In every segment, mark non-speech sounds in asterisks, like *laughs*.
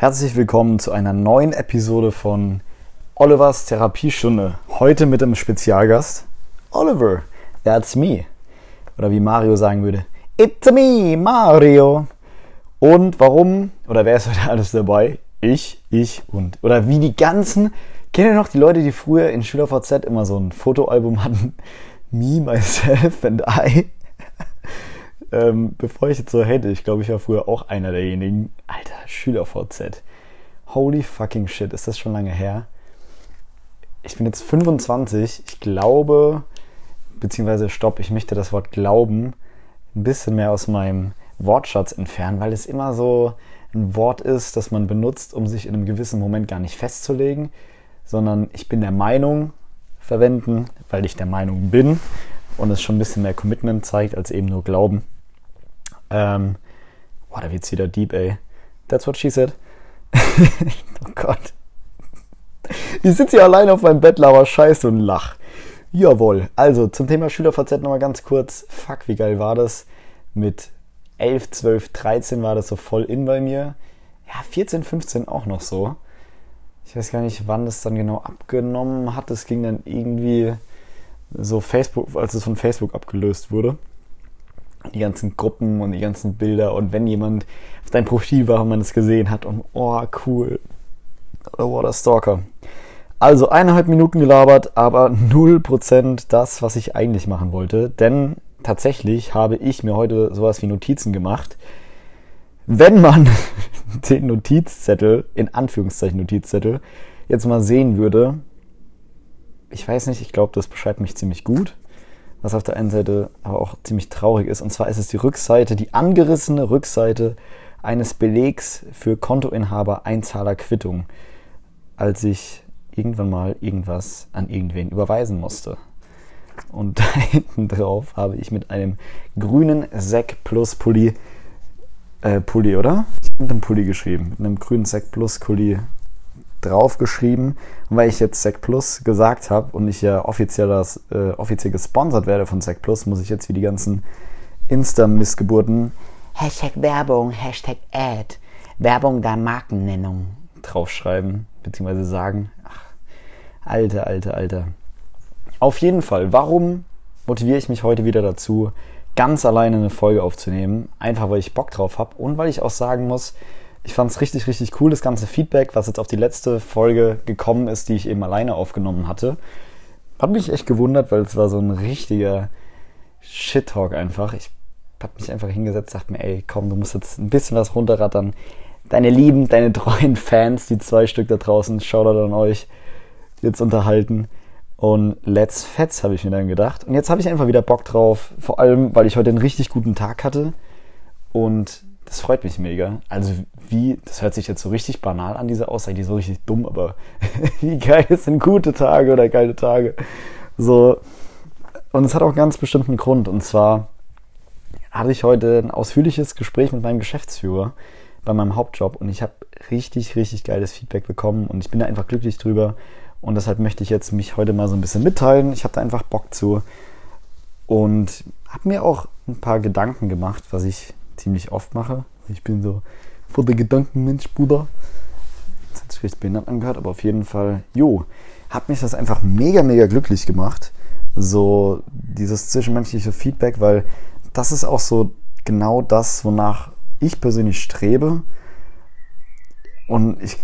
Herzlich willkommen zu einer neuen Episode von Olivers Therapiestunde. Heute mit einem Spezialgast. Oliver, that's me. Oder wie Mario sagen würde, it's me, Mario. Und warum, oder wer ist heute alles dabei? Ich, ich und. Oder wie die ganzen, kennt ihr noch die Leute, die früher in SchülerVZ immer so ein Fotoalbum hatten? *laughs* Me, myself and I. ähm, bevor ich jetzt so hätte, ich glaube, ich war früher auch einer derjenigen. Alter, SchülerVZ. Holy fucking shit, ist das schon lange her? Ich bin jetzt 25. Ich glaube, beziehungsweise stopp, ich möchte das Wort glauben ein bisschen mehr aus meinem Wortschatz entfernen, weil es immer so ein Wort ist, das man benutzt, um sich in einem gewissen Moment gar nicht festzulegen, sondern ich bin der Meinung verwenden, weil ich der Meinung bin und es schon ein bisschen mehr Commitment zeigt, als eben nur Glauben. Ähm, boah, da wird's wieder deep, ey. That's what she said. *laughs* oh Gott. Ich sitze hier allein auf meinem Bett, lauer Scheiße und lach. Jawohl. Also zum Thema SchülerVZ nochmal ganz kurz. Fuck, wie geil war das? Mit 11, 12, 13 war das so voll in bei mir. Ja, 14, 15 auch noch so. Ich weiß gar nicht, wann das dann genau abgenommen hat. Es ging dann irgendwie so Facebook, als es von Facebook abgelöst wurde die ganzen Gruppen und die ganzen Bilder und wenn jemand auf dein Profil war und man es gesehen hat und oh cool oder oh, der Stalker. Also eineinhalb Minuten gelabert, aber 0% das, was ich eigentlich machen wollte. Denn tatsächlich habe ich mir heute sowas wie Notizen gemacht. Wenn man *laughs* den Notizzettel, in Anführungszeichen Notizzettel, jetzt mal sehen würde, ich weiß nicht, ich glaube, das beschreibt mich ziemlich gut was auf der einen Seite aber auch ziemlich traurig ist. Und zwar ist es die Rückseite, die angerissene Rückseite eines Belegs für Kontoinhaber Einzahlerquittung, als ich irgendwann mal irgendwas an irgendwen überweisen musste. Und *laughs* da hinten drauf habe ich mit einem grünen Sec Plus Pulli, äh, Pulli, oder? Ich habe mit einem Pulli geschrieben, mit einem grünen Sec Plus Pulli draufgeschrieben. Und weil ich jetzt Sec Plus gesagt habe und ich ja offiziell, das, äh, offiziell gesponsert werde von Sec Plus, muss ich jetzt wie die ganzen Insta-Missgeburten Hashtag Werbung, Hashtag Ad, Werbung der Markennennung draufschreiben, beziehungsweise sagen. Ach, alter, alter, alter. Auf jeden Fall, warum motiviere ich mich heute wieder dazu, ganz alleine eine Folge aufzunehmen? Einfach weil ich Bock drauf habe und weil ich auch sagen muss, ich fand es richtig, richtig cool, das ganze Feedback, was jetzt auf die letzte Folge gekommen ist, die ich eben alleine aufgenommen hatte. Hat mich echt gewundert, weil es war so ein richtiger Shit-Talk einfach. Ich habe mich einfach hingesetzt, dachte mir, ey, komm, du musst jetzt ein bisschen was runterrattern. Deine lieben, deine treuen Fans, die zwei Stück da draußen, Shoutout an euch, jetzt unterhalten. Und let's fetz, habe ich mir dann gedacht. Und jetzt habe ich einfach wieder Bock drauf. Vor allem, weil ich heute einen richtig guten Tag hatte. Und das freut mich mega. Also wie, das hört sich jetzt so richtig banal an, diese Aussage, die ist so richtig dumm, aber *laughs* wie geil sind gute Tage oder geile Tage. So. Und es hat auch ganz bestimmten Grund. Und zwar hatte ich heute ein ausführliches Gespräch mit meinem Geschäftsführer bei meinem Hauptjob und ich habe richtig, richtig geiles Feedback bekommen und ich bin da einfach glücklich drüber. Und deshalb möchte ich jetzt mich heute mal so ein bisschen mitteilen. Ich habe da einfach Bock zu und habe mir auch ein paar Gedanken gemacht, was ich ziemlich oft mache. Ich bin so vor der Gedankenmensch, Bruder. Das hat sich richtig behindert angehört, aber auf jeden Fall, jo, hat mich das einfach mega, mega glücklich gemacht. So dieses zwischenmenschliche Feedback, weil das ist auch so genau das, wonach ich persönlich strebe. Und ich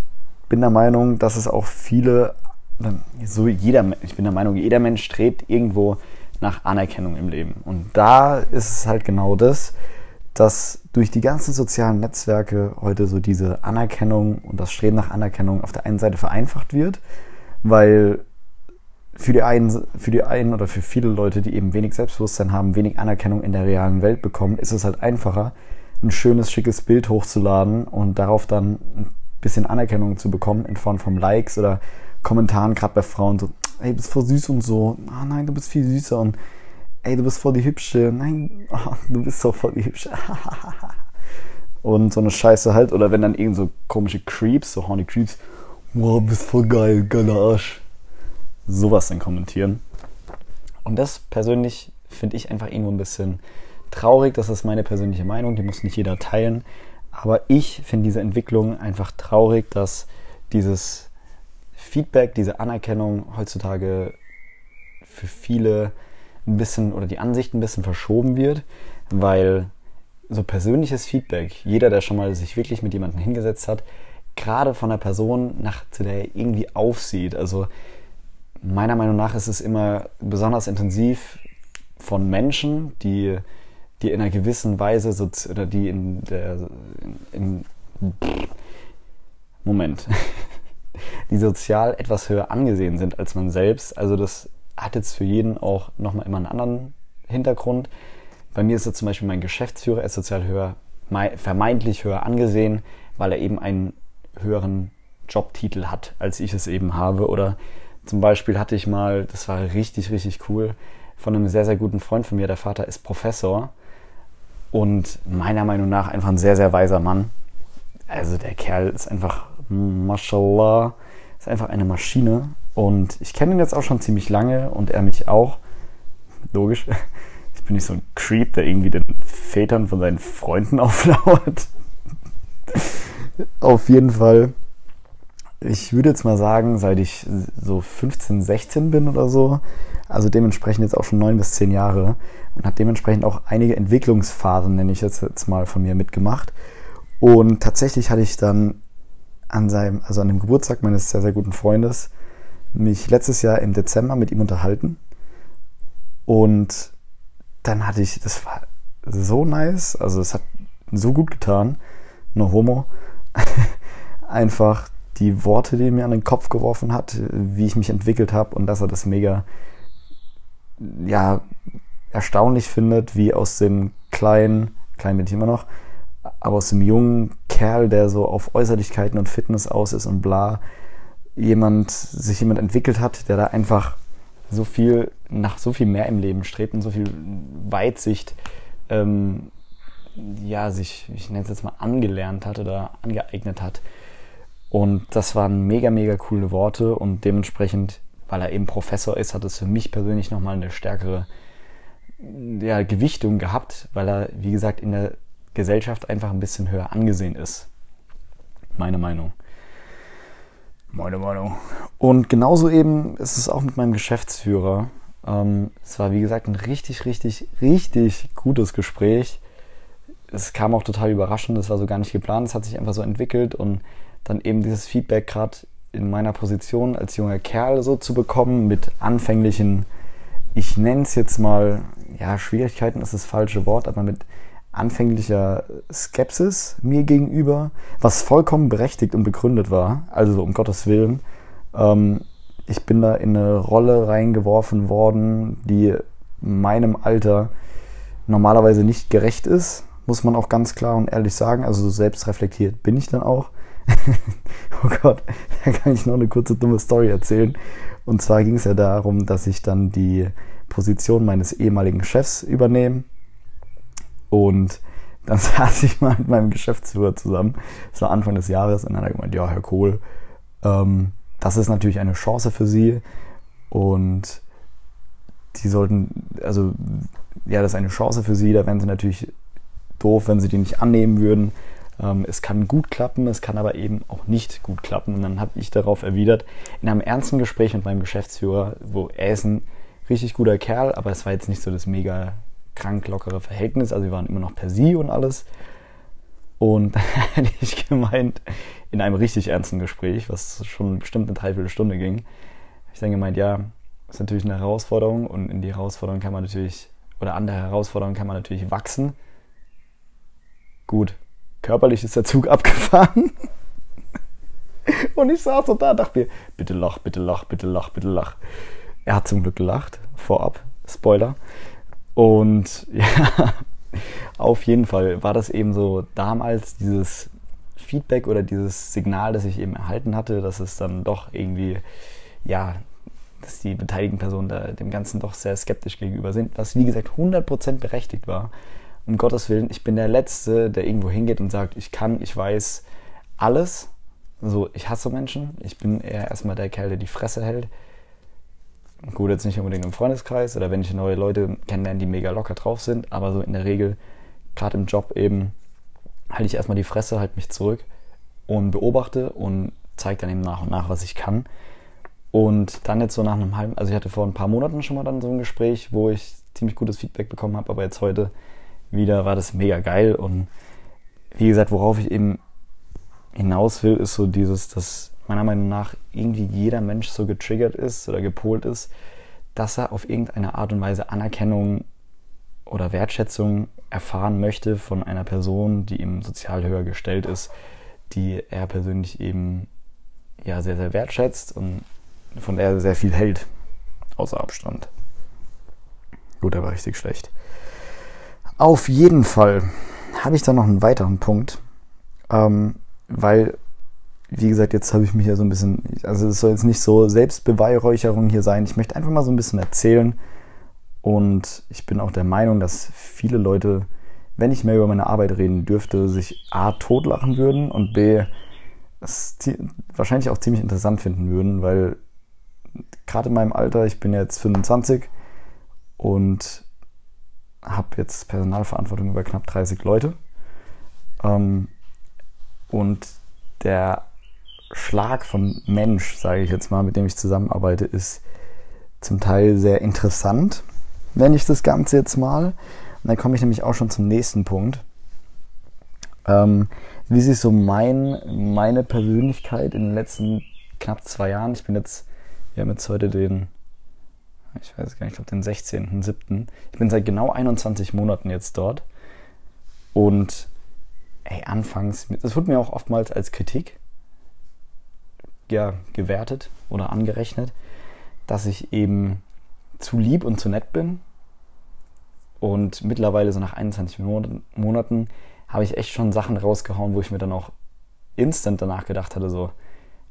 bin der Meinung, dass es auch viele, so jeder, ich bin der Meinung, jeder Mensch strebt irgendwo nach Anerkennung im Leben. Und da ist es halt genau das, dass durch die ganzen sozialen Netzwerke heute so diese Anerkennung und das Streben nach Anerkennung auf der einen Seite vereinfacht wird, weil für die einen, für die einen oder für viele Leute, die eben wenig Selbstbewusstsein haben, wenig Anerkennung in der realen Welt bekommen, ist es halt einfacher, ein schönes, schickes Bild hochzuladen und darauf dann ein bisschen Anerkennung zu bekommen in Form von Likes oder Kommentaren, gerade bei Frauen so, ey, du bist voll süß und so, ah nein, du bist viel süßer und ey, du bist voll die Hübsche, nein, *laughs* oh, du bist so voll die Hübsche. *laughs* und so eine Scheiße halt, oder wenn dann irgend so komische Creeps, so horny Creeps, wow, bist voll geil, geiler Arsch. Sowas dann kommentieren. Und das persönlich finde ich einfach irgendwo ein bisschen traurig, das ist meine persönliche Meinung, die muss nicht jeder teilen. Aber ich finde diese Entwicklung einfach traurig, dass dieses Feedback, diese Anerkennung heutzutage für viele ein bisschen oder die Ansicht ein bisschen verschoben wird, weil so persönliches Feedback, jeder, der schon mal sich wirklich mit jemandem hingesetzt hat, gerade von der Person, nach, zu der er irgendwie aufsieht. Also meiner Meinung nach ist es immer besonders intensiv von Menschen, die, die in einer gewissen Weise so, oder die in der in, Moment, *laughs* die sozial etwas höher angesehen sind als man selbst. Also das hat jetzt für jeden auch nochmal immer einen anderen Hintergrund. Bei mir ist jetzt zum Beispiel mein Geschäftsführer, er ist sozial höher, vermeintlich höher angesehen, weil er eben einen höheren Jobtitel hat, als ich es eben habe. Oder zum Beispiel hatte ich mal, das war richtig, richtig cool, von einem sehr, sehr guten Freund von mir. Der Vater ist Professor und meiner Meinung nach einfach ein sehr, sehr weiser Mann. Also der Kerl ist einfach, mashallah, ist einfach eine Maschine. Und ich kenne ihn jetzt auch schon ziemlich lange und er mich auch. Logisch. Ich bin nicht so ein Creep, der irgendwie den Vätern von seinen Freunden *laughs* auflauert. Auf jeden Fall. Ich würde jetzt mal sagen, seit ich so 15, 16 bin oder so, also dementsprechend jetzt auch schon neun bis zehn Jahre und habe dementsprechend auch einige Entwicklungsphasen, nenne ich jetzt, jetzt mal von mir mitgemacht. Und tatsächlich hatte ich dann an seinem, also an dem Geburtstag meines sehr, sehr guten Freundes, mich letztes Jahr im Dezember mit ihm unterhalten. Und dann hatte ich, das war so nice, also es hat so gut getan, no homo, *laughs* einfach die Worte, die er mir an den Kopf geworfen hat, wie ich mich entwickelt habe und dass er das mega, ja, erstaunlich findet, wie aus dem kleinen, klein bin ich immer noch, aber aus dem jungen Kerl, der so auf Äußerlichkeiten und Fitness aus ist und bla, jemand, sich jemand entwickelt hat, der da einfach so viel, nach so viel mehr im Leben strebt und so viel Weitsicht, ähm, ja, sich, ich nenne es jetzt mal, angelernt hat oder angeeignet hat. Und das waren mega, mega coole Worte und dementsprechend, weil er eben Professor ist, hat es für mich persönlich nochmal eine stärkere ja, Gewichtung gehabt, weil er, wie gesagt, in der Gesellschaft einfach ein bisschen höher angesehen ist. Meine Meinung. Meine Meinung. Und genauso eben ist es auch mit meinem Geschäftsführer. Ähm, es war, wie gesagt, ein richtig, richtig, richtig gutes Gespräch. Es kam auch total überraschend, es war so gar nicht geplant, es hat sich einfach so entwickelt und dann eben dieses Feedback gerade in meiner Position als junger Kerl so zu bekommen mit anfänglichen, ich nenne es jetzt mal, ja, Schwierigkeiten ist das falsche Wort, aber mit anfänglicher Skepsis mir gegenüber, was vollkommen berechtigt und begründet war. Also um Gottes Willen. Ähm, ich bin da in eine Rolle reingeworfen worden, die meinem Alter normalerweise nicht gerecht ist, muss man auch ganz klar und ehrlich sagen. Also so selbstreflektiert bin ich dann auch. *laughs* oh Gott, da kann ich noch eine kurze dumme Story erzählen. Und zwar ging es ja darum, dass ich dann die Position meines ehemaligen Chefs übernehme und dann *laughs* saß ich mal mit meinem Geschäftsführer zusammen. Es war Anfang des Jahres und dann hat er gemeint, ja, Herr Kohl, ähm, das ist natürlich eine Chance für Sie und Sie sollten, also ja, das ist eine Chance für Sie, da wären Sie natürlich doof, wenn Sie die nicht annehmen würden. Ähm, es kann gut klappen, es kann aber eben auch nicht gut klappen. Und dann habe ich darauf erwidert, in einem ernsten Gespräch mit meinem Geschäftsführer, wo er ist ein richtig guter Kerl, aber es war jetzt nicht so das mega krank lockere Verhältnis. Also wir waren immer noch per Sie und alles. Und *laughs* dann hätte ich gemeint, in einem richtig ernsten Gespräch, was schon bestimmt eine Dreiviertelstunde ging, habe ich dann gemeint, ja, ist natürlich eine Herausforderung und in die Herausforderung kann man natürlich, oder an der Herausforderung kann man natürlich wachsen. Gut, körperlich ist der Zug *laughs* abgefahren. Und ich saß so da, dachte mir, bitte lach, bitte lach, bitte lach, bitte lach. Er hat zum Glück gelacht, vorab, Spoiler. Und *laughs* ja, auf jeden Fall war das eben so damals dieses Feedback oder dieses Signal, das ich eben erhalten hatte, dass es dann doch irgendwie, ja, dass die beteiligten Personen dem Ganzen doch sehr skeptisch gegenüber sind, was wie gesagt 100% berechtigt war. Um Gottes Willen, ich bin der Letzte, der irgendwo hingeht und sagt, ich kann, ich weiß alles. So, ich hasse Menschen. Ich bin eher erstmal der Kerl, der die Fresse hält. Gut, jetzt nicht unbedingt im Freundeskreis oder wenn ich neue Leute kennenlerne, die mega locker drauf sind, aber so in der Regel, gerade im Job eben, halte ich erstmal die Fresse, halte mich zurück und beobachte und zeige dann eben nach und nach, was ich kann. Und dann jetzt so nach einem halben, also ich hatte vor ein paar Monaten schon mal dann so ein Gespräch, wo ich ziemlich gutes Feedback bekommen habe, aber jetzt heute wieder war das mega geil. Und wie gesagt, worauf ich eben hinaus will, ist so dieses, dass meiner Meinung nach irgendwie jeder Mensch so getriggert ist oder gepolt ist, dass er auf irgendeine Art und Weise Anerkennung oder Wertschätzung erfahren möchte von einer Person, die ihm sozial höher gestellt ist, die er persönlich eben ja sehr, sehr wertschätzt und von der er sehr viel hält, außer Abstand. Gut, war richtig schlecht. Auf jeden Fall habe ich da noch einen weiteren Punkt, ähm, weil, wie gesagt, jetzt habe ich mich ja so ein bisschen, also es soll jetzt nicht so Selbstbeweihräucherung hier sein. Ich möchte einfach mal so ein bisschen erzählen und ich bin auch der Meinung, dass viele Leute, wenn ich mehr über meine Arbeit reden dürfte, sich A totlachen würden und B es wahrscheinlich auch ziemlich interessant finden würden, weil gerade in meinem Alter, ich bin jetzt 25 und habe jetzt Personalverantwortung über knapp 30 Leute. Ähm, und der Schlag von Mensch, sage ich jetzt mal, mit dem ich zusammenarbeite, ist zum Teil sehr interessant, nenne ich das Ganze jetzt mal. Und dann komme ich nämlich auch schon zum nächsten Punkt. Ähm, wie sich so mein, meine Persönlichkeit in den letzten knapp zwei Jahren, ich bin jetzt, wir haben jetzt heute den, ich weiß gar nicht, ich glaube den 16.07. Ich bin seit genau 21 Monaten jetzt dort. Und ey, anfangs, das wurde mir auch oftmals als Kritik ja, gewertet oder angerechnet, dass ich eben zu lieb und zu nett bin. Und mittlerweile, so nach 21 Monaten, habe ich echt schon Sachen rausgehauen, wo ich mir dann auch instant danach gedacht hatte, so,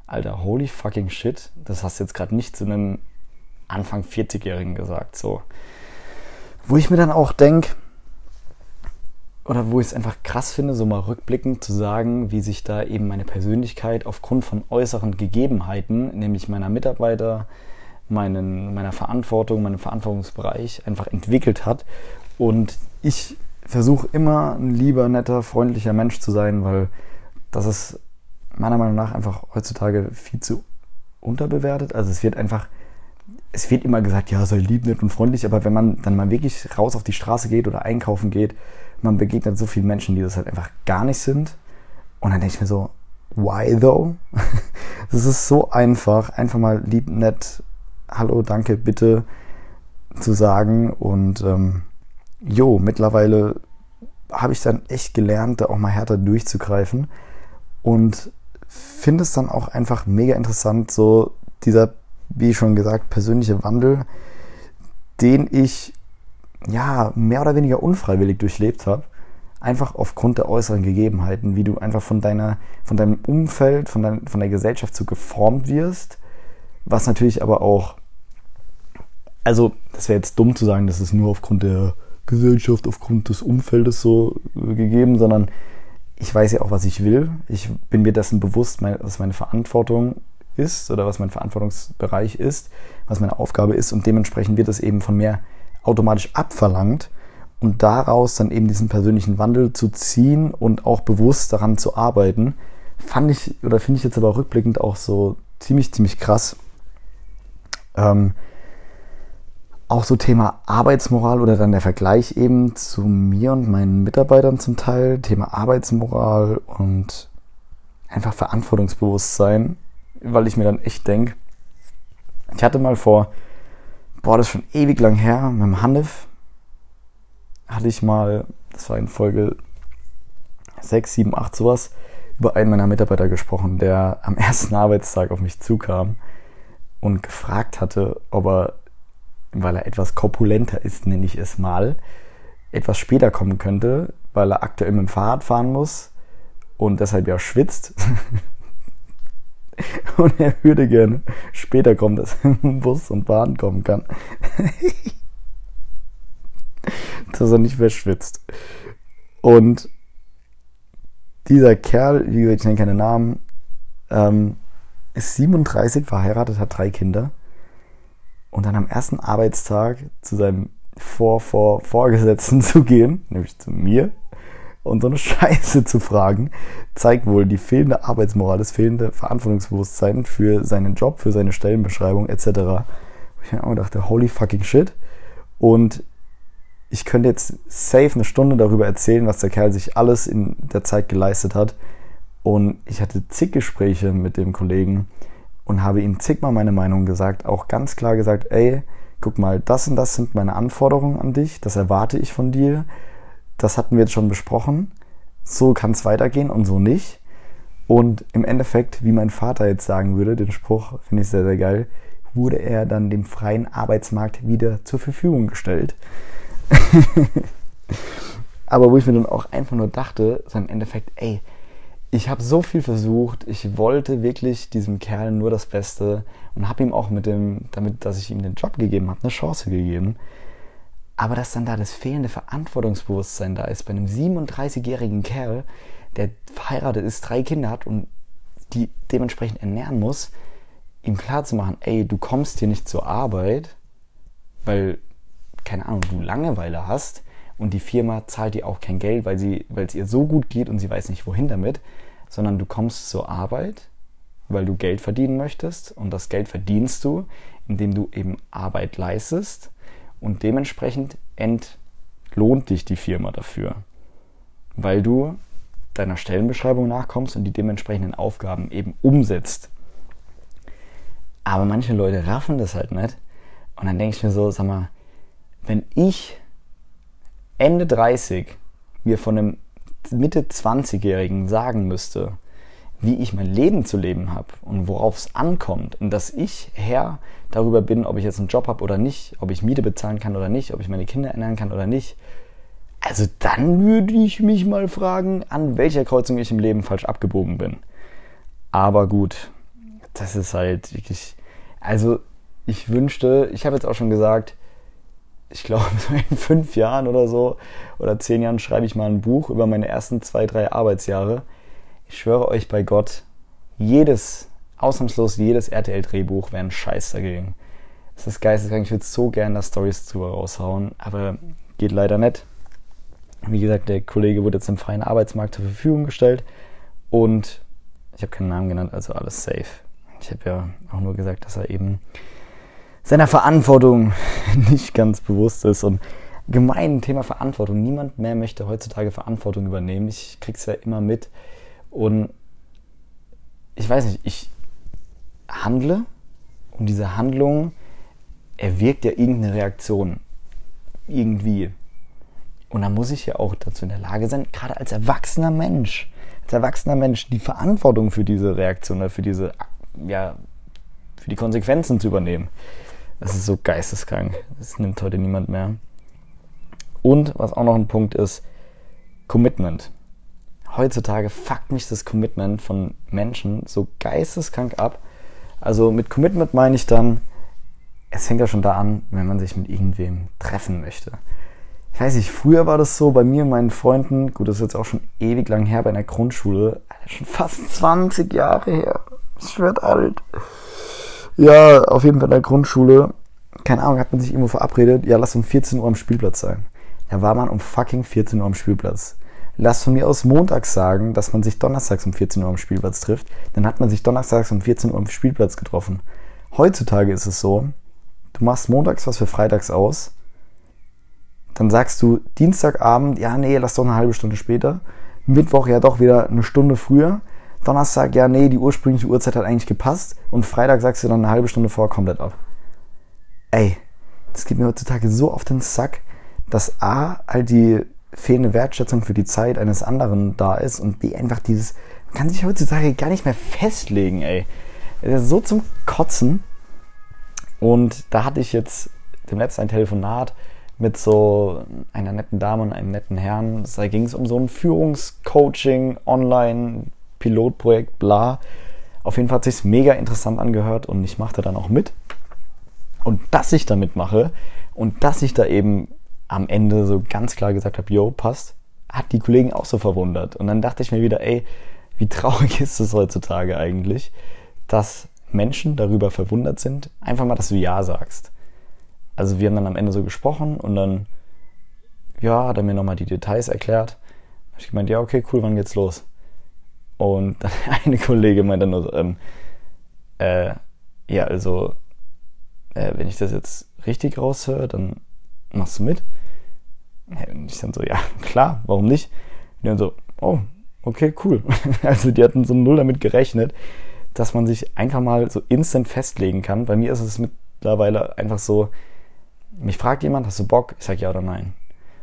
Alter, holy fucking shit, das hast du jetzt gerade nicht zu einem Anfang 40-Jährigen gesagt, so. Wo ich mir dann auch denke, oder wo ich es einfach krass finde, so mal rückblickend zu sagen, wie sich da eben meine Persönlichkeit aufgrund von äußeren Gegebenheiten, nämlich meiner Mitarbeiter, meinen, meiner Verantwortung, meinem Verantwortungsbereich einfach entwickelt hat. Und ich versuche immer ein lieber, netter, freundlicher Mensch zu sein, weil das ist meiner Meinung nach einfach heutzutage viel zu unterbewertet. Also es wird einfach, es wird immer gesagt, ja, sei lieb, nett und freundlich, aber wenn man dann mal wirklich raus auf die Straße geht oder einkaufen geht, man begegnet so vielen Menschen, die das halt einfach gar nicht sind. Und dann denke ich mir so, why though? *laughs* Das ist so einfach, einfach mal lieb, nett, hallo, danke, bitte zu sagen und ähm, jo, mittlerweile habe ich dann echt gelernt, da auch mal härter durchzugreifen und finde es dann auch einfach mega interessant, so dieser, wie schon gesagt, persönliche Wandel, den ich ja mehr oder weniger unfreiwillig durchlebt habe. Einfach aufgrund der äußeren Gegebenheiten, wie du einfach von deiner, von deinem Umfeld, von, dein, von der Gesellschaft so geformt wirst, was natürlich aber auch, also das wäre jetzt dumm zu sagen, dass es nur aufgrund der Gesellschaft, aufgrund des Umfeldes so äh, gegeben, sondern ich weiß ja auch, was ich will. Ich bin mir dessen bewusst, was meine Verantwortung ist oder was mein Verantwortungsbereich ist, was meine Aufgabe ist. Und dementsprechend wird es eben von mir automatisch abverlangt und daraus dann eben diesen persönlichen Wandel zu ziehen und auch bewusst daran zu arbeiten, fand ich oder finde ich jetzt aber rückblickend auch so ziemlich, ziemlich krass. Ähm, auch so Thema Arbeitsmoral oder dann der Vergleich eben zu mir und meinen Mitarbeitern zum Teil, Thema Arbeitsmoral und einfach Verantwortungsbewusstsein, weil ich mir dann echt denke, ich hatte mal vor, boah, das ist schon ewig lang her, mit dem Hanif hatte ich mal, das war in Folge 6, 7, 8 sowas, über einen meiner Mitarbeiter gesprochen, der am ersten Arbeitstag auf mich zukam und gefragt hatte, ob er weil er etwas korpulenter ist, nenne ich es mal, etwas später kommen könnte, weil er aktuell mit dem Fahrrad fahren muss und deshalb ja schwitzt. *laughs* *laughs* und er würde gerne später kommen, dass *laughs* er mit Bus und Bahn kommen kann. *laughs* dass er nicht mehr schwitzt. Und dieser Kerl, wie gesagt, ich nenne keine Namen, ähm, ist 37, verheiratet, hat drei Kinder und dann am ersten Arbeitstag zu seinem Vor, Vor, Vorgesetzten zu gehen, nämlich zu mir, Und so eine *laughs* Scheiße zu fragen, zeigt wohl die fehlende Arbeitsmoral, das fehlende Verantwortungsbewusstsein für seinen Job, für seine Stellenbeschreibung etc. Ich habe mir gedacht, holy fucking shit. Und ich könnte jetzt safe eine Stunde darüber erzählen, was der Kerl sich alles in der Zeit geleistet hat. Und ich hatte zig Gespräche mit dem Kollegen und habe ihm zigmal meine Meinung gesagt, auch ganz klar gesagt, ey, guck mal, das und das sind meine Anforderungen an dich, das erwarte ich von dir das hatten wir jetzt schon besprochen. So kann es weitergehen und so nicht. Und im Endeffekt, wie mein Vater jetzt sagen würde, den Spruch finde ich sehr, sehr geil, wurde er dann dem freien Arbeitsmarkt wieder zur Verfügung gestellt. *laughs* Aber wo ich mir dann auch einfach nur dachte, so im Endeffekt, ey, ich habe so viel versucht, ich wollte wirklich diesem Kerl nur das Beste und habe ihm auch mit dem, damit, dass ich ihm den Job gegeben habe, eine Chance gegeben. Aber dass dann da das fehlende Verantwortungsbewusstsein da ist bei einem 37-jährigen Kerl, der verheiratet ist, drei Kinder hat und die dementsprechend ernähren muss, ihm klarzumachen, ey, du kommst hier nicht zur Arbeit, weil, keine Ahnung, du Langeweile hast und die Firma zahlt dir auch kein Geld, weil weil es ihr so gut geht und sie weiß nicht wohin damit, sondern du kommst zur Arbeit, weil du Geld verdienen möchtest und das Geld verdienst du, indem du eben Arbeit leistest und dementsprechend entlohnt dich die Firma dafür, weil du deiner Stellenbeschreibung nachkommst und die dementsprechenden Aufgaben eben umsetzt. Aber manche Leute raffen das halt nicht. Und dann denke ich mir so, sag mal, wenn ich Ende 30 mir von einem Mitte 20-Jährigen sagen müsste, wie ich mein Leben zu leben habe und worauf es ankommt und dass ich Herr darüber bin, ob ich jetzt einen Job habe oder nicht, ob ich Miete bezahlen kann oder nicht, ob ich meine Kinder ernähren kann oder nicht. Also dann würde ich mich mal fragen, an welcher Kreuzung ich im Leben falsch abgebogen bin. Aber gut, das ist halt wirklich. Also ich wünschte, ich habe jetzt auch schon gesagt, ich glaube, *laughs* in fünf Jahren oder so oder zehn Jahren schreibe ich mal ein Buch über meine ersten zwei, drei Arbeitsjahre ich schwöre euch bei Gott, jedes, ausnahmslos jedes RTL-Drehbuch wäre ein Scheiß dagegen. Das ist geisteskrank. Ich würde so gerne da Stories drüber raushauen, aber geht leider nicht. Wie gesagt, der Kollege wurde jetzt im freien Arbeitsmarkt zur Verfügung gestellt und ich habe keinen Namen genannt, also alles safe. Ich habe ja auch nur gesagt, dass er eben seiner Verantwortung *laughs* nicht ganz bewusst ist und gemein Thema Verantwortung. Niemand mehr möchte heutzutage Verantwortung übernehmen. Ich krieg's ja immer mit. Und ich weiß nicht, ich handle und diese Handlung erwirkt ja irgendeine Reaktion. Irgendwie. Und dann muss ich ja auch dazu in der Lage sein, gerade als erwachsener Mensch, als erwachsener Mensch, die Verantwortung für diese Reaktion oder für diese, ja, für die Konsequenzen zu übernehmen. Das ist so geisteskrank. Das nimmt heute niemand mehr. Und was auch noch ein Punkt ist, Commitment heutzutage fuckt mich das Commitment von Menschen so geisteskrank ab. Also mit Commitment meine ich dann, es fängt ja schon da an, wenn man sich mit irgendwem treffen möchte. Ich weiß nicht, früher war das so bei mir und meinen Freunden, gut, das ist jetzt auch schon ewig lang her bei einer Grundschule, schon fast *laughs* 20 Jahre her. Es wird alt. Ja, auf jeden Fall in der Grundschule, keine Ahnung, hat man sich irgendwo verabredet, ja, lass um 14 Uhr am Spielplatz sein. Da war man um fucking 14 Uhr am Spielplatz lass von mir aus montags sagen, dass man sich donnerstags um 14 Uhr am Spielplatz trifft. Dann hat man sich donnerstags um 14 Uhr am Spielplatz getroffen. Heutzutage ist es so, du machst montags was für freitags aus. Dann sagst du Dienstagabend, ja, nee, lass doch eine halbe Stunde später. Mittwoch ja doch wieder eine Stunde früher. Donnerstag, ja, nee, die ursprüngliche Uhrzeit hat eigentlich gepasst. Und Freitag sagst du dann eine halbe Stunde vor komplett ab. Ey, das geht mir heutzutage so auf den Sack, dass A, all die fehlende Wertschätzung für die Zeit eines anderen da ist und die einfach dieses, man kann sich heutzutage gar nicht mehr festlegen, ey. So zum Kotzen. Und da hatte ich jetzt dem letzten ein Telefonat mit so einer netten Dame und einem netten Herrn. Da ging es um so ein Führungscoaching, Online, Pilotprojekt, bla. Auf jeden Fall hat sich mega interessant angehört und ich machte dann auch mit. Und dass ich da mitmache und dass ich da eben am Ende so ganz klar gesagt habe, yo, passt, hat die Kollegen auch so verwundert. Und dann dachte ich mir wieder, ey, wie traurig *laughs* ist es heutzutage eigentlich, dass Menschen darüber verwundert sind, einfach mal, dass du Ja sagst. Also wir haben dann am Ende so gesprochen und dann, ja, hat er mir nochmal die Details erklärt. Hab ich gemeint, ja, okay, cool, wann geht's los? Und *laughs* dann eine Kollegin meinte nur ähm, äh, ja, also, äh, wenn ich das jetzt richtig raushöre, dann machst du mit? Und ich dann so, ja, *laughs* klar, warum nicht? Und die dann so, oh, okay, cool. *laughs* Also die hatten so null damit gerechnet, dass man sich einfach mal so instant festlegen kann. Bei mir ist es mittlerweile einfach so, mich fragt jemand, hast du Bock? Ich sag ja oder nein.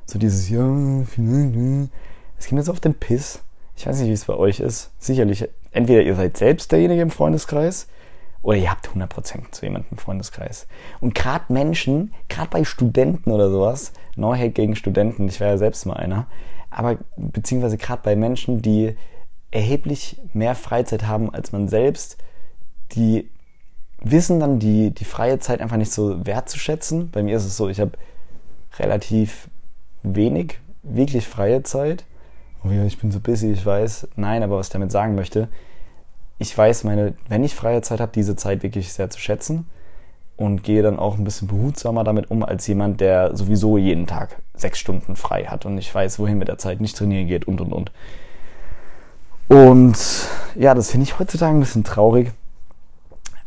So dieses Ja, vielleicht. Es geht mir so auf den Piss. Ich weiß nicht, wie es bei euch ist. Sicherlich, entweder ihr seid selbst derjenige im Freundeskreis oder ihr habt 100% zu jemandem im Freundeskreis. Und gerade Menschen, gerade bei Studenten oder sowas, hate gegen Studenten, ich war ja selbst mal einer, aber beziehungsweise gerade bei Menschen, die erheblich mehr Freizeit haben als man selbst, die wissen dann die, die freie Zeit einfach nicht so wertzuschätzen. Bei mir ist es so, ich habe relativ wenig wirklich freie Zeit. Oh ja, ich bin so busy, ich weiß. Nein, aber was ich damit sagen möchte, ich weiß, meine, wenn ich freie Zeit habe, diese Zeit wirklich sehr zu schätzen und gehe dann auch ein bisschen behutsamer damit um als jemand, der sowieso jeden Tag sechs Stunden frei hat und ich weiß, wohin mit der Zeit nicht trainieren geht und und und. Und ja, das finde ich heutzutage ein bisschen traurig.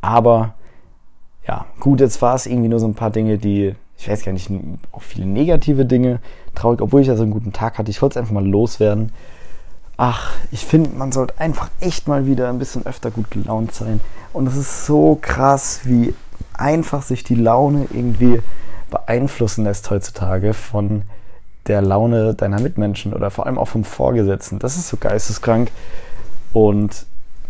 Aber ja, gut, jetzt war es irgendwie nur so ein paar Dinge, die, ich weiß gar nicht, auch viele negative Dinge. Traurig, obwohl ich also einen guten Tag hatte. Ich wollte es einfach mal loswerden. Ach, ich finde, man sollte einfach echt mal wieder ein bisschen öfter gut gelaunt sein. Und es ist so krass, wie einfach sich die Laune irgendwie beeinflussen lässt heutzutage von der Laune deiner Mitmenschen oder vor allem auch vom Vorgesetzten. Das ist so geisteskrank. Und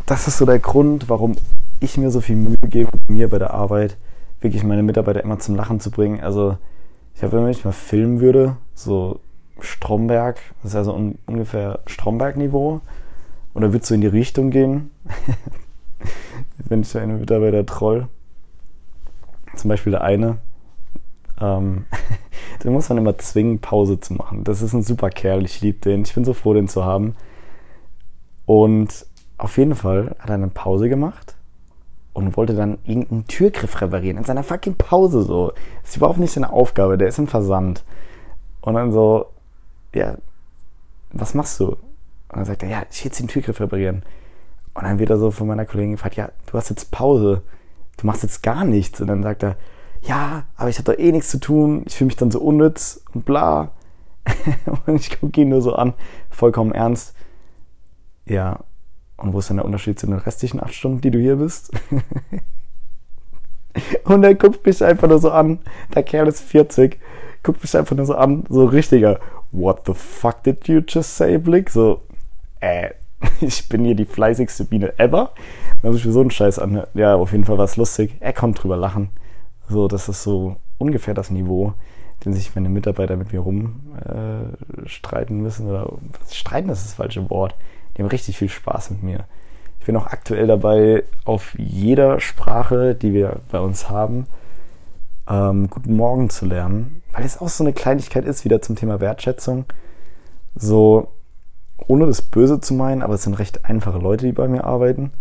das ist so der Grund, warum ich mir so viel Mühe gebe, mir bei der Arbeit wirklich meine Mitarbeiter immer zum Lachen zu bringen. Also, ich habe, wenn ich mal filmen würde, so Stromberg, das ist also un ungefähr Stromberg-Niveau, oder würdest du in die Richtung gehen, *laughs* wenn ich so einen Mitarbeiter troll, zum Beispiel der eine, ähm, *laughs* den muss man immer zwingen, Pause zu machen. Das ist ein super Kerl, ich liebe den, ich bin so froh, den zu haben. Und auf jeden Fall hat er eine Pause gemacht und wollte dann irgendeinen Türgriff reparieren in seiner fucking Pause so. Das ist überhaupt nicht seine Aufgabe, der ist im Versand. Und dann so, ja, was machst du? Und dann sagt er, ja, ich will jetzt den Türgriff reparieren. Und dann wird er so von meiner Kollegin gefragt, ja, du hast jetzt Pause, du machst jetzt gar nichts. Und dann sagt er, ja, aber ich habe doch eh nichts zu tun, ich fühle mich dann so unnütz und bla. *laughs* und ich gucke ihn nur so an, vollkommen ernst. Ja, und wo ist denn der Unterschied zu den restlichen acht Stunden, die du hier bist? *laughs* und er guckt mich einfach nur so an, der Kerl ist 40, guckt mich einfach nur so an, so richtiger, what the fuck did you just say, Blick? So, äh, *laughs* ich bin hier die fleißigste Biene ever. Dann muss ich mir so einen Scheiß an. Ja, auf jeden Fall war es lustig. Er konnte drüber lachen. So, das ist so ungefähr das Niveau, den sich meine Mitarbeiter mit mir rumstreiten äh, müssen. Oder streiten ist das falsche Wort. Die haben richtig viel Spaß mit mir. Ich bin auch aktuell dabei, auf jeder Sprache, die wir bei uns haben, ähm, Guten Morgen zu lernen, weil es auch so eine Kleinigkeit ist, wieder zum Thema Wertschätzung. So, ohne das Böse zu meinen, aber es sind recht einfache Leute, die bei mir arbeiten.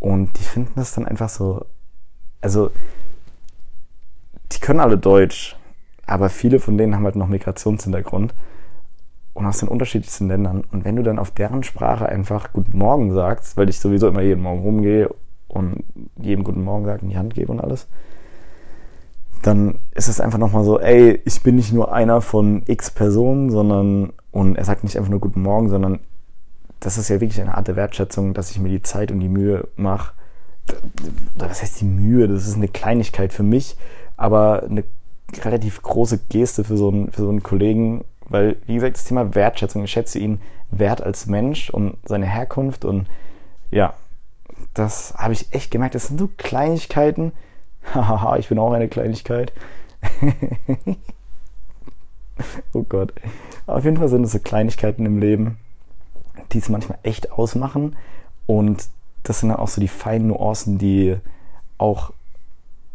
Und die finden das dann einfach so. Also, die können alle Deutsch, aber viele von denen haben halt noch Migrationshintergrund und aus den unterschiedlichsten Ländern. Und wenn du dann auf deren Sprache einfach Guten Morgen sagst, weil ich sowieso immer jeden Morgen rumgehe und jedem Guten Morgen sage, in die Hand gebe und alles, dann ist es einfach nochmal so, ey, ich bin nicht nur einer von x Personen, sondern, und er sagt nicht einfach nur Guten Morgen, sondern das ist ja wirklich eine Art der Wertschätzung, dass ich mir die Zeit und die Mühe mache. Was heißt die Mühe? Das ist eine Kleinigkeit für mich, aber eine relativ große Geste für so einen, für so einen Kollegen, weil, wie gesagt, das Thema Wertschätzung, ich schätze ihn wert als Mensch und seine Herkunft und ja, das habe ich echt gemerkt. Das sind so Kleinigkeiten. Hahaha, ich bin auch eine Kleinigkeit. *laughs* oh Gott. Auf jeden Fall sind es so Kleinigkeiten im Leben, die es manchmal echt ausmachen. Und das sind dann auch so die feinen Nuancen, die auch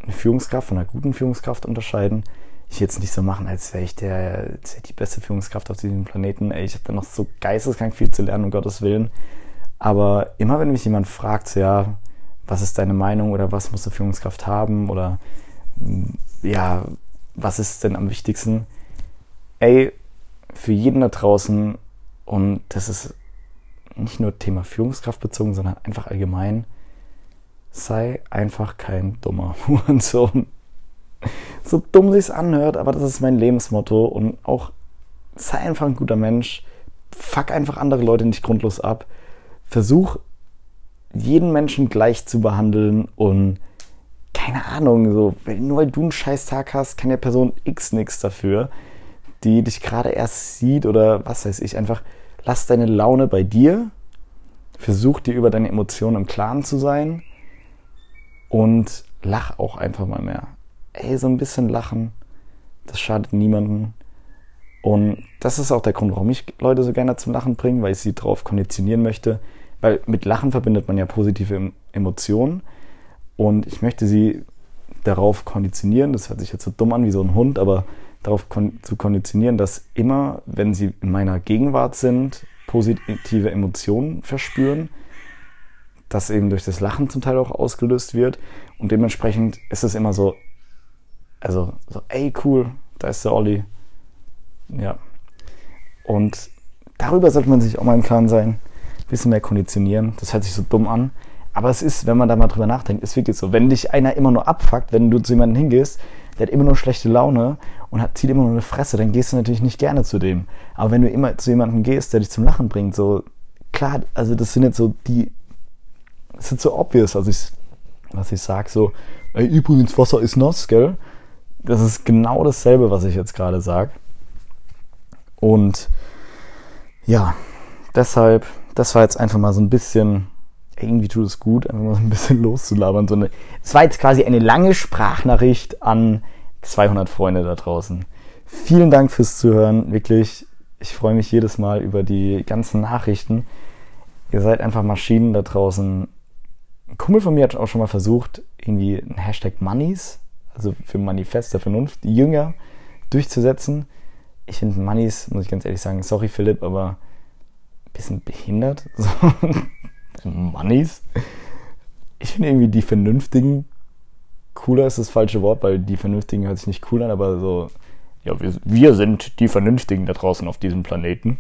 eine Führungskraft von einer guten Führungskraft unterscheiden ich jetzt nicht so machen, als wäre ich der, als die beste Führungskraft auf diesem Planeten. Ey, ich habe da noch so geisteskrank viel zu lernen, um Gottes Willen. Aber immer wenn mich jemand fragt, so, ja, was ist deine Meinung oder was muss eine Führungskraft haben oder ja, was ist denn am wichtigsten? Ey, für jeden da draußen Und das ist nicht nur Thema Führungskraft bezogen, sondern einfach allgemein. Sei einfach kein dummer *laughs* Hurensohn. So dumm sich's anhört, aber das ist mein Lebensmotto und auch sei einfach ein guter Mensch. Fuck einfach andere Leute nicht grundlos ab. Versuch jeden Menschen gleich zu behandeln und keine Ahnung, so, nur weil du einen scheiß Tag hast, kann der Person X nichts dafür, die dich gerade erst sieht oder was weiß ich, einfach lass deine Laune bei dir, versuch dir über deine Emotionen im Klaren zu sein und lach auch einfach mal mehr. Ey, so ein bisschen lachen, das schadet niemandem. Und das ist auch der Grund, warum ich Leute so gerne zum Lachen bringe, weil ich sie darauf konditionieren möchte. Weil mit Lachen verbindet man ja positive Emotionen. Und ich möchte sie darauf konditionieren, das hört sich jetzt so dumm an wie so ein Hund, aber darauf kon zu konditionieren, dass immer, wenn sie in meiner Gegenwart sind, positive Emotionen verspüren, das eben durch das Lachen zum Teil auch ausgelöst wird. Und dementsprechend ist es immer so, also so, ey, cool, da ist der Olli. Ja. Und darüber sollte man sich auch mal im Klaren sein. Bisschen mehr konditionieren. Das hört sich so dumm an. Aber es ist, wenn man da mal drüber nachdenkt, ist wirklich so. Wenn dich einer immer nur abfuckt, wenn du zu jemandem hingehst, der hat immer nur schlechte Laune und hat, zieht immer nur eine Fresse, dann gehst du natürlich nicht gerne zu dem. Aber wenn du immer zu jemandem gehst, der dich zum Lachen bringt, so, klar, also das sind jetzt so die, das sind so obvious, also ich, was ich sag, so, ey, übrigens, Wasser ist nass, gell? Das ist genau dasselbe, was ich jetzt gerade sag. Und ja, deshalb, das war jetzt einfach mal so ein bisschen irgendwie tut es gut, einfach mal so ein bisschen *laughs* loszulabern. So eine, es war jetzt quasi eine lange Sprachnachricht an 200 Freunde da draußen. Vielen Dank fürs Zuhören, wirklich. Ich freue mich jedes Mal über die ganzen Nachrichten. Ihr seid einfach Maschinen da draußen. Ein Kumpel von mir hat auch schon mal versucht, irgendwie ein Hashtag Moneys, also für Manifest der Vernunft, Jünger durchzusetzen. Ich finde Moneys, muss ich ganz ehrlich sagen, sorry Philipp, aber bisschen behindert. *laughs* So. Mannis. Ich finde irgendwie die Vernünftigen cooler ist das falsche Wort, weil die Vernünftigen hört sich nicht cool an, aber so, ja, wir, wir sind die Vernünftigen da draußen auf diesem Planeten.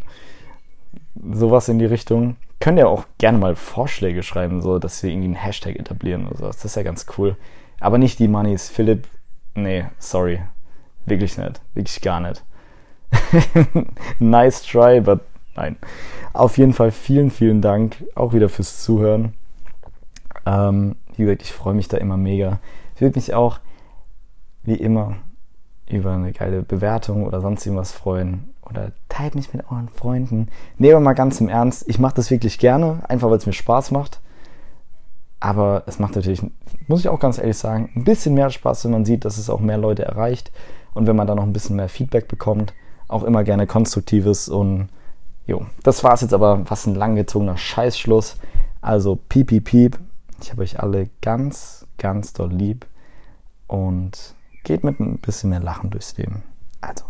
Sowas in die Richtung. Könnt ihr auch gerne mal Vorschläge schreiben, so dass wir irgendwie einen Hashtag etablieren oder sowas. Das ist ja ganz cool. Aber nicht die Moneys. Philipp, nee, sorry. Wirklich nicht. Wirklich gar nicht. *laughs* nice try, but Nein. Auf jeden Fall vielen, vielen Dank auch wieder fürs Zuhören. Ähm, wie gesagt, ich freue mich da immer mega. Ich würde mich auch, wie immer, über eine geile Bewertung oder sonst irgendwas freuen. Oder teilt mich mit euren Freunden. Nehmen wir mal ganz im Ernst. Ich mache das wirklich gerne, einfach weil es mir Spaß macht. Aber es macht natürlich, muss ich auch ganz ehrlich sagen, ein bisschen mehr Spaß, wenn man sieht, dass es auch mehr Leute erreicht. Und wenn man da noch ein bisschen mehr Feedback bekommt. Auch immer gerne konstruktives und Jo, das war's jetzt aber. Was ein langgezogener Scheißschluss. Also piep, piep, piep. Ich habe euch alle ganz, ganz doll lieb. Und geht mit ein bisschen mehr Lachen durchs Leben. Also,